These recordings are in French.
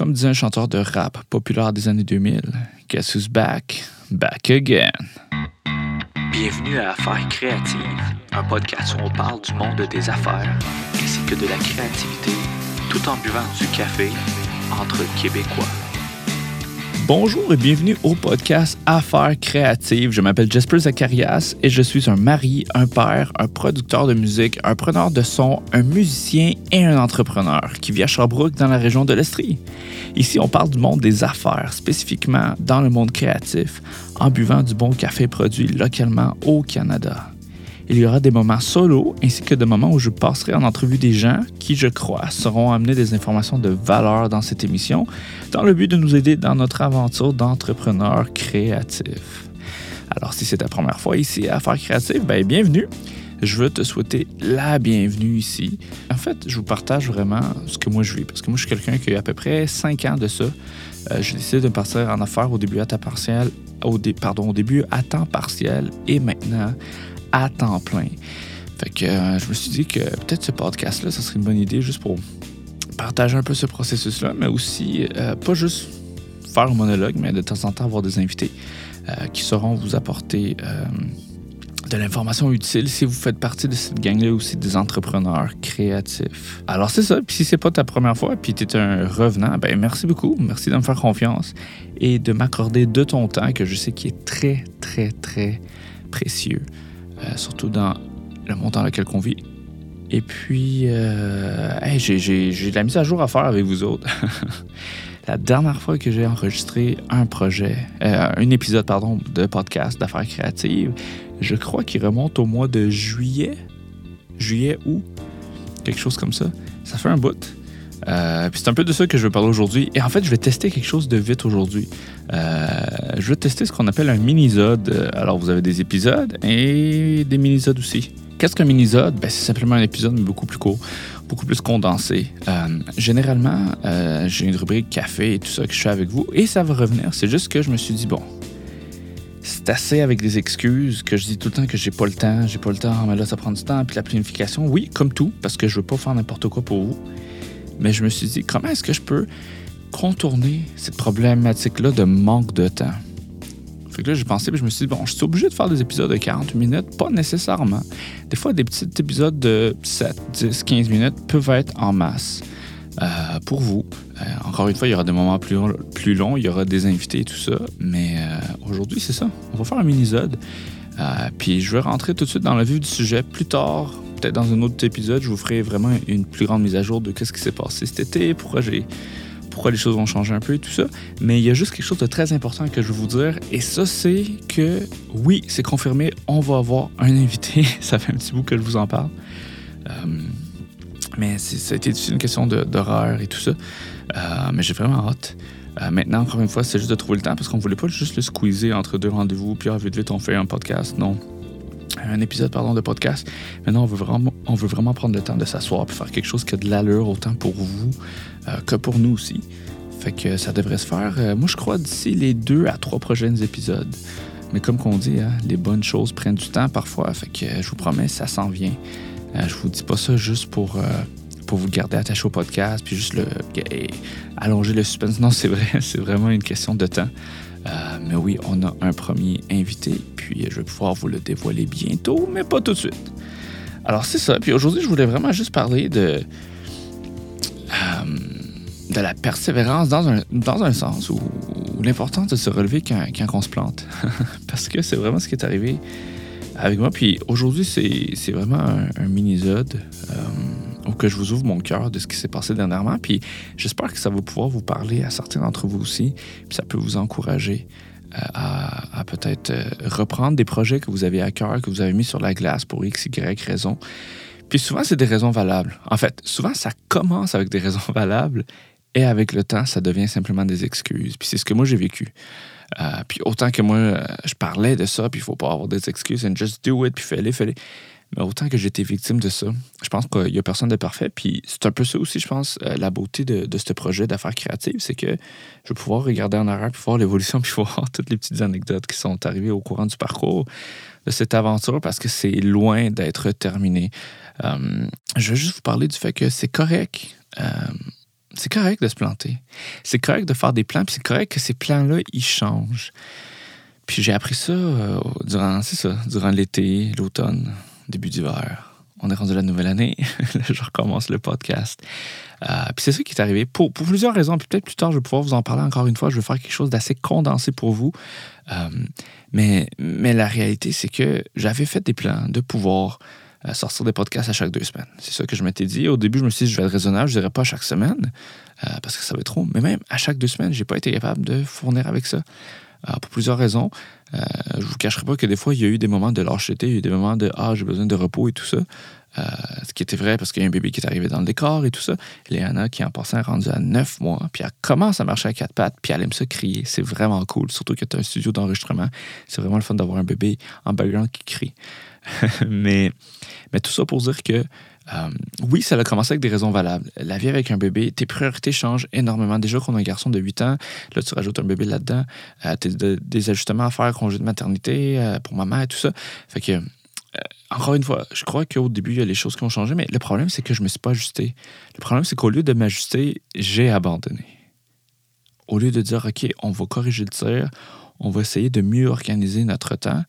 Comme disait un chanteur de rap populaire des années 2000, Guess who's back? Back again. Bienvenue à Affaires créatives, un podcast où on parle du monde des affaires ainsi que de la créativité, tout en buvant du café entre Québécois. Bonjour et bienvenue au podcast Affaires créatives. Je m'appelle Jasper Zacharias et je suis un mari, un père, un producteur de musique, un preneur de son, un musicien et un entrepreneur qui vit à Sherbrooke dans la région de l'Estrie. Ici, on parle du monde des affaires, spécifiquement dans le monde créatif, en buvant du bon café produit localement au Canada. Il y aura des moments solo ainsi que des moments où je passerai en entrevue des gens qui, je crois, seront amenés des informations de valeur dans cette émission dans le but de nous aider dans notre aventure d'entrepreneur créatif. Alors, si c'est ta première fois ici à Affaires créatives, ben, bienvenue. Je veux te souhaiter la bienvenue ici. En fait, je vous partage vraiment ce que moi je vis, parce que moi, je suis quelqu'un qui a à peu près 5 ans de ça. Euh, j'ai décidé de partir en affaires au début à temps partiel, au, pardon, au début à temps partiel et maintenant à temps plein. Fait que euh, je me suis dit que peut-être ce podcast-là, ça serait une bonne idée juste pour partager un peu ce processus-là, mais aussi euh, pas juste faire un monologue, mais de temps en temps avoir des invités euh, qui sauront vous apporter de l'information utile si vous faites partie de cette gang-là aussi des entrepreneurs créatifs. Alors c'est ça, puis si c'est pas ta première fois, puis tu es un revenant, ben merci beaucoup, merci de me faire confiance et de m'accorder de ton temps que je sais qui est très, très, très précieux. Euh, surtout dans le monde dans lequel on vit. Et puis, euh, j'ai de la mise à jour à faire avec vous autres. la dernière fois que j'ai enregistré un projet, euh, un épisode, pardon, de podcast d'affaires créatives, je crois qu'il remonte au mois de juillet, juillet ou quelque chose comme ça. Ça fait un bout. Euh, puis c'est un peu de ça que je veux parler aujourd'hui. Et en fait, je vais tester quelque chose de vite aujourd'hui. Euh, je vais tester ce qu'on appelle un mini-zode. Alors, vous avez des épisodes et des mini-zodes aussi. Qu'est-ce qu'un mini-zode? Ben, c'est simplement un épisode, mais beaucoup plus court, beaucoup plus condensé. Euh, généralement, j'ai une rubrique café et tout ça que je fais avec vous, et ça va revenir. C'est juste que je me suis dit, bon, c'est assez avec des excuses que je dis tout le temps que j'ai pas le temps, j'ai pas le temps, mais là, ça prend du temps. Puis la planification, oui, comme tout, parce que je veux pas faire n'importe quoi pour vous. Mais je me suis dit, comment est-ce que je peux contourner cette problématique-là de manque de temps? Fait que là, j'ai pensé, puis je me suis dit, bon, je suis obligé de faire des épisodes de 40 minutes, pas nécessairement. Des fois, des petits épisodes de 7, 10, 15 minutes peuvent être en masse euh, pour vous. Euh, encore une fois, il y aura des moments plus, plus longs, il y aura des invités et tout ça. Mais euh, aujourd'hui, c'est ça. On va faire un mini-zode. puis je vais rentrer tout de suite dans le vif du sujet plus tard peut-être dans un autre épisode, je vous ferai vraiment une plus grande mise à jour de ce qui s'est passé cet été, pourquoi j'ai pourquoi les choses vont changer un peu et tout ça. Mais il y a juste quelque chose de très important que je veux vous dire. Et ça, c'est que oui, c'est confirmé, on va avoir un invité. ça fait un petit bout que je vous en parle. Euh, mais ça a été une question d'horreur et tout ça. Euh, mais j'ai vraiment hâte. Euh, maintenant, encore une fois, c'est juste de trouver le temps parce qu'on voulait pas juste le squeezer entre deux rendez-vous, puis ah, vite, vite, on fait un podcast. Non un épisode pardon, de podcast. Maintenant, on veut vraiment, on veut vraiment prendre le temps de s'asseoir et faire quelque chose qui a de l'allure autant pour vous euh, que pour nous aussi. Fait que ça devrait se faire, moi je crois, d'ici les deux à trois prochains épisodes. Mais comme qu'on dit, hein, les bonnes choses prennent du temps parfois. Fait que je vous promets, ça s'en vient. Euh, je vous dis pas ça juste pour, pour vous garder attaché au podcast, puis juste le, allonger le suspense. Non, c'est vrai, c'est vraiment une question de temps. Euh, mais oui, on a un premier invité, puis je vais pouvoir vous le dévoiler bientôt, mais pas tout de suite. Alors c'est ça. Puis aujourd'hui, je voulais vraiment juste parler de, euh, de la persévérance dans un, dans un sens, ou, l'importance de se relever quand, quand on se plante. Parce que c'est vraiment ce qui est arrivé avec moi. Puis aujourd'hui, c'est vraiment un, un mini-zode. Euh, que je vous ouvre mon cœur de ce qui s'est passé dernièrement. Puis j'espère que ça va pouvoir vous parler à certains d'entre vous aussi. Puis ça peut vous encourager euh, à, peut-être euh, reprendre des projets que vous avez à cœur, que vous avez mis sur la glace pour X, Y raison. Puis souvent, c'est des raisons valables. En fait, souvent, ça commence avec des raisons valables et avec le temps, ça devient simplement des excuses. Puis c'est ce que moi, j'ai vécu. Euh, puis autant que moi, je parlais de ça, puis il faut pas avoir des excuses, and just do it, puis fais-les, fais-les. Mais autant que j'étais victime de ça, je pense qu'il n'y a personne de parfait. Puis c'est un peu ça aussi, je pense, euh, la beauté de, ce projet d'affaires créatives, c'est que je vais pouvoir regarder en arrière, puis voir l'évolution, puis voir toutes les petites anecdotes qui sont arrivées au courant du parcours de cette aventure, parce que c'est loin d'être terminé. Euh, je vais juste vous parler du fait que c'est correct. Euh, c'est correct de se planter. C'est correct de faire des plans, puis c'est correct que ces plans-là, ils changent. Puis j'ai appris ça euh, durant, durant l'été, l'automne, début d'hiver. On est rendu la nouvelle année. je recommence le podcast. Euh, puis c'est ça qui est arrivé pour, plusieurs raisons. Puis peut-être plus tard, je vais pouvoir vous en parler encore une fois. Je vais faire quelque chose d'assez condensé pour vous. Euh, mais, mais la réalité, c'est que j'avais fait des plans de pouvoir sortir des podcasts à chaque deux semaines. C'est ça que je m'étais dit. Au début, je me suis dit, je vais être raisonnable, je ne dirais pas chaque semaine, parce que ça va être trop. Mais même à chaque deux semaines, je n'ai pas été capable de fournir avec ça. Euh, pour plusieurs raisons. Euh, je vous cacherai pas que des fois, il y a eu des moments de lâcheté, il y a eu des moments de Ah, j'ai besoin de repos et tout ça. Euh, ce qui était vrai parce qu'il y a un bébé qui est arrivé dans le décor et tout ça. Léana, qui en passant est rendue à 9 mois, puis elle commence à marcher à quatre pattes, puis elle aime ça crier. C'est vraiment cool, surtout que tu as un studio d'enregistrement. C'est vraiment le fun d'avoir un bébé en background qui crie. mais, mais tout ça pour dire que euh, oui, ça a commencé avec des raisons valables. La vie avec un bébé, tes priorités changent énormément. Déjà qu'on a un garçon de 8 ans, là, tu rajoutes un bébé là-dedans, euh, tu as des ajustements à faire, congé de maternité euh, pour maman et tout ça. Fait que, encore une fois, je crois qu'au début, il y a les choses qui ont changé, mais le problème, c'est que je ne me suis pas ajusté. Le problème, c'est qu'au lieu de m'ajuster, j'ai abandonné. Au lieu de dire, OK, on va corriger le tir, on va essayer de mieux organiser notre temps,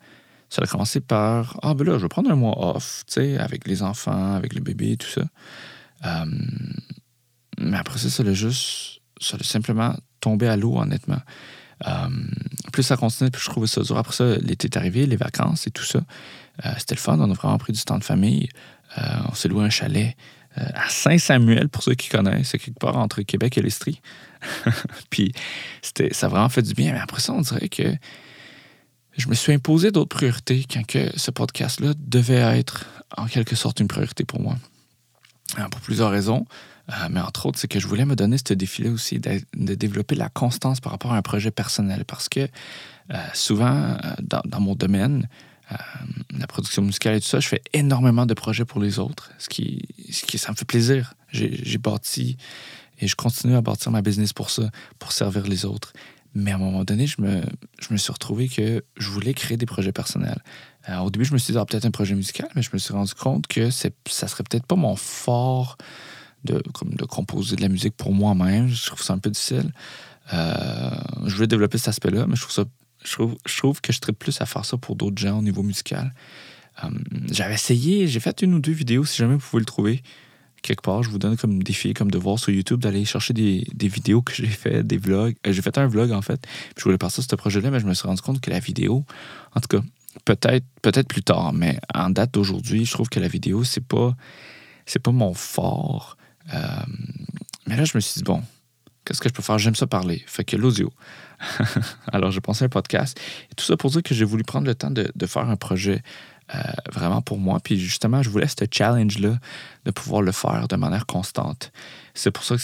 ça a commencé par Ah, ben là, je vais prendre un mois off, tu sais, avec les enfants, avec le bébé, tout ça. Euh, mais après ça, ça a juste. Ça a simplement tombé à l'eau, honnêtement. Euh, plus ça continuait, plus je trouvais ça dur. Après ça, l'été est arrivé, les vacances et tout ça. Euh, c'était le fun, on a vraiment pris du temps de famille. on s'est loué un chalet à Saint-Samuel, pour ceux qui connaissent. C'est quelque part entre Québec et l'Estrie. Puis ça a vraiment fait du bien. Mais après ça, on dirait que je me suis imposé d'autres priorités quand que ce podcast-là devait être en quelque sorte une priorité pour moi. Euh, pour plusieurs raisons. Euh, mais entre autres, c'est que je voulais me donner ce défi-là aussi de, développer la constance par rapport à un projet personnel. Parce que euh, souvent, dans, mon domaine, la production musicale et tout ça, je fais énormément de projets pour les autres, ce qui, ce qui ça me fait plaisir. J'ai bâti et je continue à bâtir ma business pour ça, pour servir les autres. Mais à un moment donné, je me, je me suis retrouvé que je voulais créer des projets personnels. Euh, au début, je me suis dit, ah, peut-être un projet musical, mais je me suis rendu compte que ça serait peut-être pas mon fort de, comme de composer de la musique pour moi-même. Je trouve ça un peu difficile. Euh, je voulais développer cet aspect-là, mais je trouve ça. Je trouve, je trouve que je serais plus à faire ça pour d'autres gens au niveau musical. Euh, j'avais essayé, j'ai fait une ou deux vidéos, si jamais vous pouvez le trouver quelque part, je vous donne comme défi, comme devoir sur YouTube d'aller chercher des, vidéos que j'ai fait, des vlogs. Euh, j'ai fait un vlog en fait, puis je voulais passer ce projet-là, mais je me suis rendu compte que la vidéo, en tout cas, peut-être peut-être plus tard, mais en date d'aujourd'hui, je trouve que la vidéo, c'est pas c'est pas mon fort. Euh, mais là, je me suis dit, bon, qu'est-ce que je peux faire? J'aime ça parler. Fait que l'audio. Alors, j'ai pensé à un podcast. Tout ça pour dire que j'ai voulu prendre le temps de faire un projet euh, vraiment pour moi. Puis justement, je voulais ce challenge-là de pouvoir le faire de manière constante. C'est pour ça que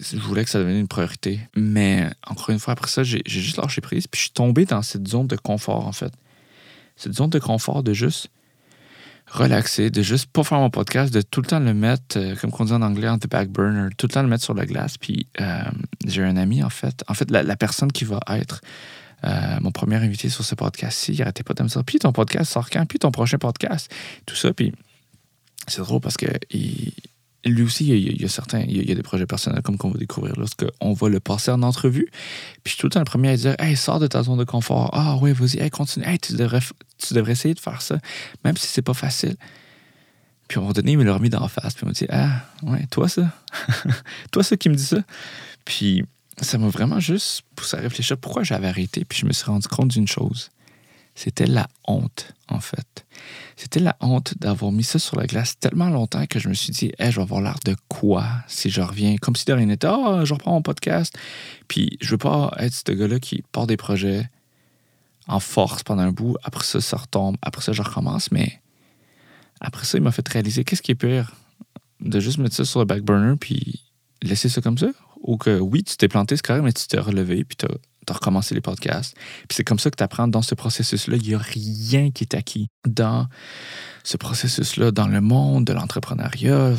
je voulais que ça devienne une priorité. Mais encore une fois, après ça, j'ai juste lâché prise. Puis je suis tombé dans cette zone de confort, en fait. Cette zone de confort de juste relaxer, de juste pas faire mon podcast, de tout le temps le mettre, euh, comme on dit en anglais, en the back burner, tout le temps le mettre sur la glace. Puis euh, j'ai un ami, en fait. En fait, la personne qui va être euh, mon premier invité sur ce podcast-ci, il pas de me dire Puis ton podcast sort quand? Puis ton prochain podcast? Tout ça. Puis c'est drôle parce que lui aussi, il y, a, certains, il y a des projets personnels comme qu'on va découvrir lorsqu'on va le passer en entrevue. Puis je suis tout le temps le premier à dire Hey, sors de ta zone de confort. Ah ouais, vas-y, hey, continue. Hey, tu devrais, tu devrais essayer de faire ça, même si c'est pas facile. Puis à un moment donné, il me l'a remis d'en face. Puis il m'a dit Ah, ouais, toi ça Toi ça qui me dit ça Puis ça m'a vraiment juste poussé à réfléchir pourquoi j'avais arrêté. Puis je me suis rendu compte d'une chose. C'était la honte, en fait. C'était la honte d'avoir mis ça sur la glace tellement longtemps que je me suis dit, hey, je vais avoir l'air de quoi si je reviens? Comme si de rien n'était, ah, je reprends mon podcast. Puis je veux pas être ce gars-là qui part des projets en force pendant un bout. Après ça, ça retombe. Après ça, je recommence. Mais après ça, il m'a fait réaliser qu'est-ce qui est pire? De juste mettre ça sur le back burner puis laisser ça comme ça? Ou que oui, tu t'es planté, c'est correct, mais tu t'es relevé, puis tu as, recommencé les podcasts. Puis c'est comme ça que tu apprends dans ce processus-là. Il n'y a rien qui est acquis dans ce processus-là, dans le monde de l'entrepreneuriat,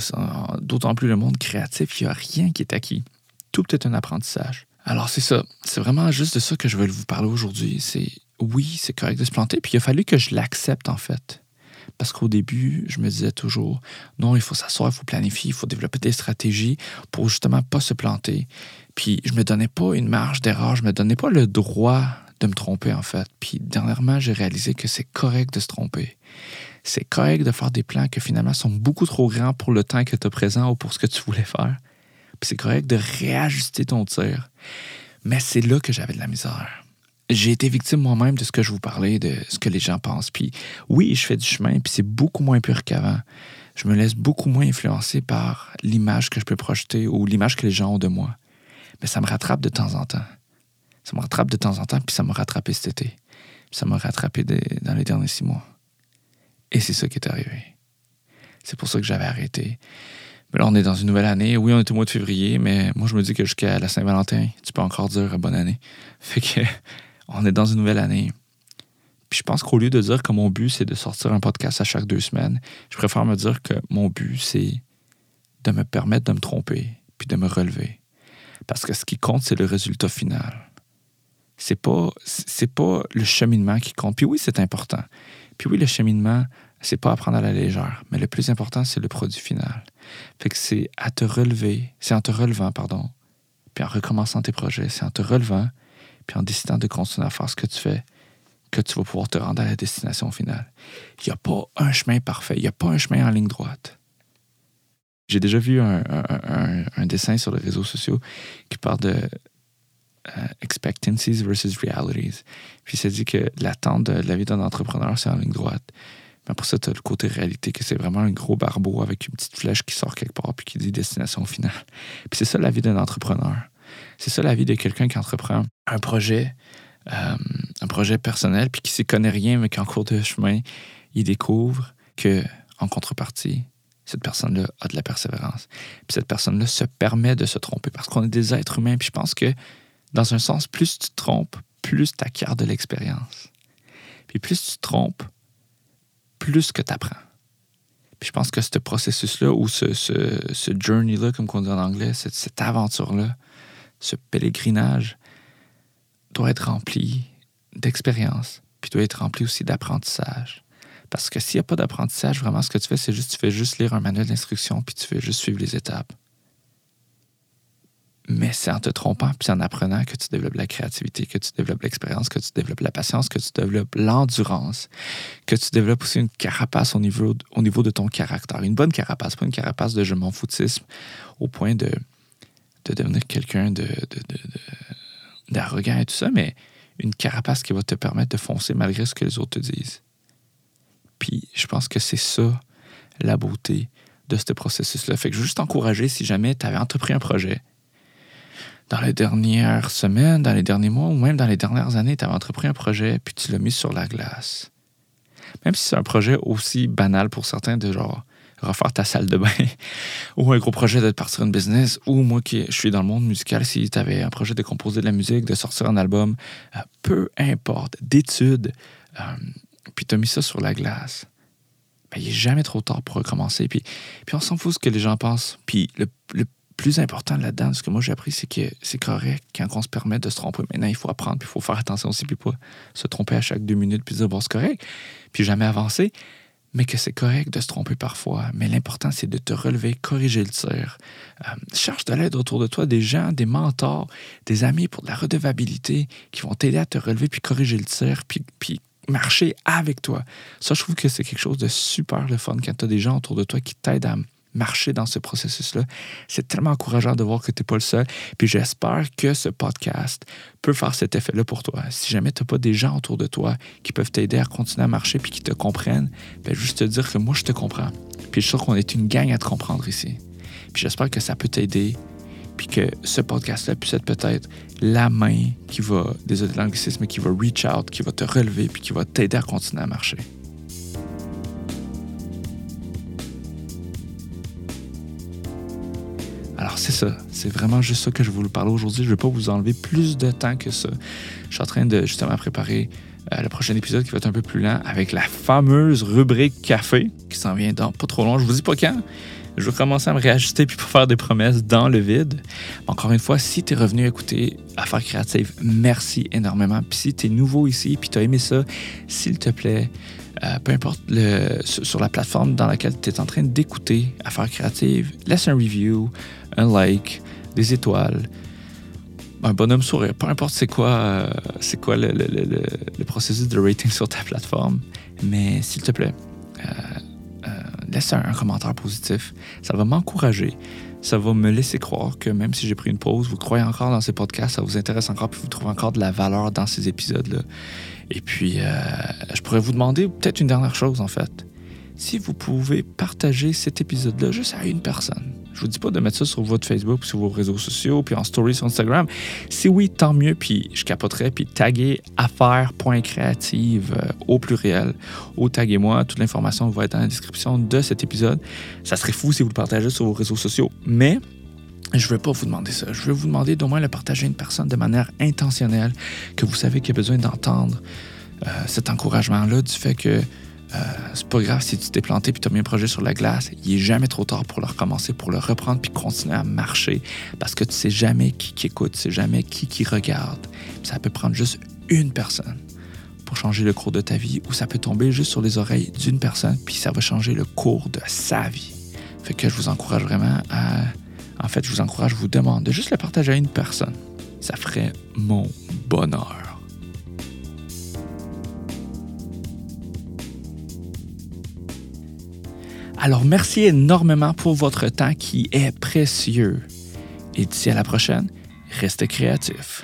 d'autant plus le monde créatif, il n'y a rien qui est acquis. Tout est un apprentissage. Alors c'est ça, c'est vraiment juste de ça que je veux vous parler aujourd'hui. C'est oui, c'est correct de se planter, puis il a fallu que je l'accepte en fait. Parce qu'au début, je me disais toujours, non, il faut s'asseoir, il faut planifier, il faut développer des stratégies pour justement pas se planter. Puis je me donnais pas une marge d'erreur, je me donnais pas le droit de me tromper en fait. Puis dernièrement, j'ai réalisé que c'est correct de se tromper. C'est correct de faire des plans qui finalement sont beaucoup trop grands pour le temps que tu as présent ou pour ce que tu voulais faire. Puis c'est correct de réajuster ton tir. Mais c'est là que j'avais de la misère. J'ai été victime moi-même de ce que je vous parlais, de ce que les gens pensent. Puis oui, je fais du chemin, puis c'est beaucoup moins pur qu'avant. Je me laisse beaucoup moins influencer par l'image que je peux projeter ou l'image que les gens ont de moi. Mais ça me rattrape de temps en temps. Ça me rattrape de temps en temps, puis ça m'a rattrapé cet été. Puis ça m'a rattrapé dans les derniers six mois. Et c'est ça qui est arrivé. C'est pour ça que j'avais arrêté. Mais là, on est dans une nouvelle année. Oui, on est au mois de février, mais moi, je me dis que jusqu'à la Saint-Valentin, tu peux encore dire bonne année. Fait que, on est dans une nouvelle année. Puis je pense qu'au lieu de dire que mon but, c'est de sortir un podcast à chaque deux semaines, je préfère me dire que mon but, c'est de me permettre de me tromper, puis de me relever. Parce que ce qui compte, c'est le résultat final. C'est pas, c'est pas le cheminement qui compte. Puis oui, c'est important. Puis oui, le cheminement, c'est pas à prendre à la légère, mais le plus important, c'est le produit final. Fait que c'est à te relever, c'est en te relevant, pardon, puis en recommençant tes projets, c'est en te relevant, puis en décidant de continuer à faire ce que tu fais, que tu vas pouvoir te rendre à la destination finale. Il n'y a pas un chemin parfait, il n'y a pas un chemin en ligne droite. J'ai déjà vu un, dessin sur les réseaux sociaux qui parle de euh, expectancies versus realities. Puis ça dit que l'attente de la vie d'un entrepreneur, c'est en ligne droite. Mais pour ça, tu as le côté réalité, que c'est vraiment un gros barbeau avec une petite flèche qui sort quelque part puis qui dit destination finale. Puis c'est ça la vie d'un entrepreneur. C'est ça la vie de quelqu'un qui entreprend un projet, euh, un projet personnel, puis qui ne s'y connaît rien, mais qu'en cours de chemin, il découvre que, en contrepartie, cette personne-là a de la persévérance. Puis cette personne-là se permet de se tromper parce qu'on est des êtres humains. Puis je pense que, dans un sens, plus tu te trompes, plus tu acquiers de l'expérience. Puis plus tu te trompes, plus que tu apprends. Puis je pense que ce processus-là, ou ce, ce, journey-là, comme on dit en anglais, cette, cette aventure-là, ce pèlerinage, doit être rempli d'expérience, puis doit être rempli aussi d'apprentissage. Parce que s'il n'y a pas d'apprentissage, vraiment, ce que tu fais, c'est juste, tu fais juste lire un manuel d'instruction, puis tu fais juste suivre les étapes. Mais c'est en te trompant puis en apprenant que tu développes la créativité, que tu développes l'expérience, que tu développes la patience, que tu développes l'endurance, que tu développes aussi une carapace au niveau, au niveau de ton caractère. Une bonne carapace, pas une carapace de je m'en foutisme au point de, de devenir quelqu'un de, d'arrogant et tout ça, mais une carapace qui va te permettre de foncer malgré ce que les autres te disent. Puis je pense que c'est ça la beauté de ce processus-là. Fait que je veux juste t'encourager si jamais tu avais entrepris un projet, dans les dernières semaines, dans les derniers mois ou même dans les dernières années, tu avais entrepris un projet puis tu l'as mis sur la glace. Même si c'est un projet aussi banal pour certains de genre refaire ta salle de bain ou un gros projet de partir une business ou moi qui je suis dans le monde musical, si tu avais un projet de composer de la musique, de sortir un album, euh, peu importe, d'études, euh, puis tu as mis ça sur la glace. Ben, il n'est jamais trop tard pour recommencer. Puis, puis on s'en fout ce que les gens pensent. Puis le, le plus important là-dedans, ce que moi j'ai appris, c'est que c'est correct quand on se permet de se tromper. Maintenant, il faut apprendre, puis il faut faire attention aussi, puis pas se tromper à chaque deux minutes, puis dire, bon, c'est correct, puis jamais avancer. Mais que c'est correct de se tromper parfois. Mais l'important, c'est de te relever, corriger le tir. Euh, cherche de l'aide autour de toi, des gens, des mentors, des amis pour de la redevabilité qui vont t'aider à te relever, puis corriger le tir, puis, puis marcher avec toi. Ça, je trouve que c'est quelque chose de super le fun quand tu as des gens autour de toi qui t'aident à marcher dans ce processus-là. C'est tellement encourageant de voir que tu n'es pas le seul. Puis j'espère que ce podcast peut faire cet effet-là pour toi. Si jamais tu n'as pas des gens autour de toi qui peuvent t'aider à continuer à marcher puis qui te comprennent, ben juste te dire que moi, je te comprends. Puis je suis sûr qu'on est une gang à te comprendre ici. Puis j'espère que ça peut t'aider puis que ce podcast-là puisse être peut-être la main qui va, désolé l'anglicisme, qui va reach out, qui va te relever, puis qui va t'aider à continuer à marcher. C'est ça, c'est vraiment juste ça que je voulais parler aujourd'hui. Je ne vais pas vous enlever plus de temps que ça. Je suis en train de justement préparer euh, le prochain épisode qui va être un peu plus lent avec la fameuse rubrique café qui s'en vient dans pas trop long. Je vous dis pas quand, Je vais commencer à me réajuster puis pas faire des promesses dans le vide. Encore une fois, si tu es revenu écouter Affaires créatives, merci énormément. Puis si tu es nouveau ici puis tu as aimé ça, s'il te plaît, euh, peu importe sur la plateforme dans laquelle tu es en train d'écouter Affaires créatives, laisse un review, un like, des étoiles, un bonhomme sourire, peu importe c'est quoi, euh, quoi le, processus de rating sur ta plateforme. Mais s'il te plaît, euh, laisse un, commentaire positif. Ça va m'encourager. Ça va me laisser croire que même si j'ai pris une pause, vous croyez encore dans ces podcasts, ça vous intéresse encore, puis vous trouvez encore de la valeur dans ces épisodes-là. Et puis, euh, je pourrais vous demander peut-être une dernière chose, en fait. Si vous pouvez partager cet épisode-là juste à une personne, je vous dis pas de mettre ça sur votre Facebook, sur vos réseaux sociaux, puis en story sur Instagram. Si oui, tant mieux, puis je capoterai, puis taguer affaires.creative euh, au pluriel, ou taguez-moi. Toute l'information va être dans la description de cet épisode. Ça serait fou si vous le partagez sur vos réseaux sociaux. Mais je ne veux pas vous demander ça. Je veux vous demander d'au moins le partager à une personne de manière intentionnelle, que vous savez qu'il a besoin d'entendre euh, cet encouragement-là du fait que euh, c'est pas grave si tu t'es planté puis tu as mis un projet sur la glace. Il est jamais trop tard pour le recommencer, pour le reprendre puis continuer à marcher parce que tu sais jamais qui, qui écoute, tu sais jamais qui qui regarde. ça peut prendre juste une personne pour changer le cours de ta vie ou ça peut tomber juste sur les oreilles d'une personne puis ça va changer le cours de sa vie. Fait que je vous encourage vraiment à. En fait, je vous encourage, je vous demande de juste le partager à une personne. Ça ferait mon bonheur. Alors, merci énormément pour votre temps qui est précieux. Et d'ici à la prochaine, restez créatifs.